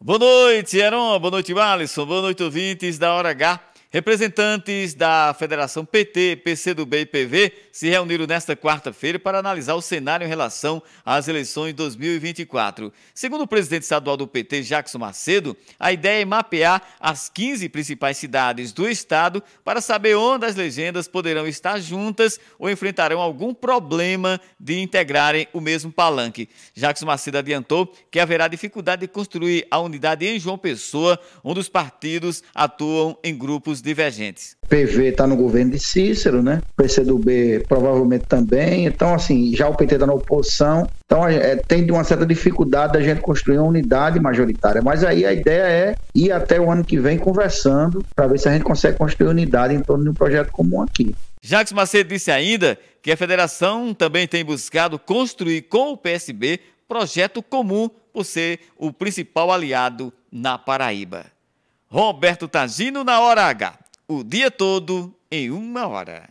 Boa noite, Heron. Boa noite, Alisson. Boa noite, ouvintes da Hora H. Representantes da Federação PT, PCdoB e PV se reuniram nesta quarta-feira para analisar o cenário em relação às eleições 2024. Segundo o presidente estadual do PT, Jackson Macedo, a ideia é mapear as 15 principais cidades do estado para saber onde as legendas poderão estar juntas ou enfrentarão algum problema de integrarem o mesmo palanque. Jackson Macedo adiantou que haverá dificuldade de construir a unidade em João Pessoa, onde os partidos atuam em grupos divergentes. PV está no governo de Cícero, né? PCdoB provavelmente também. Então, assim, já o PT está na oposição. Então, é, tem de uma certa dificuldade da gente construir uma unidade majoritária. Mas aí a ideia é ir até o ano que vem conversando para ver se a gente consegue construir unidade em torno de um projeto comum aqui. Jacques Macedo disse ainda que a federação também tem buscado construir com o PSB projeto comum por ser o principal aliado na Paraíba. Roberto Tazino na hora H. O dia todo em uma hora.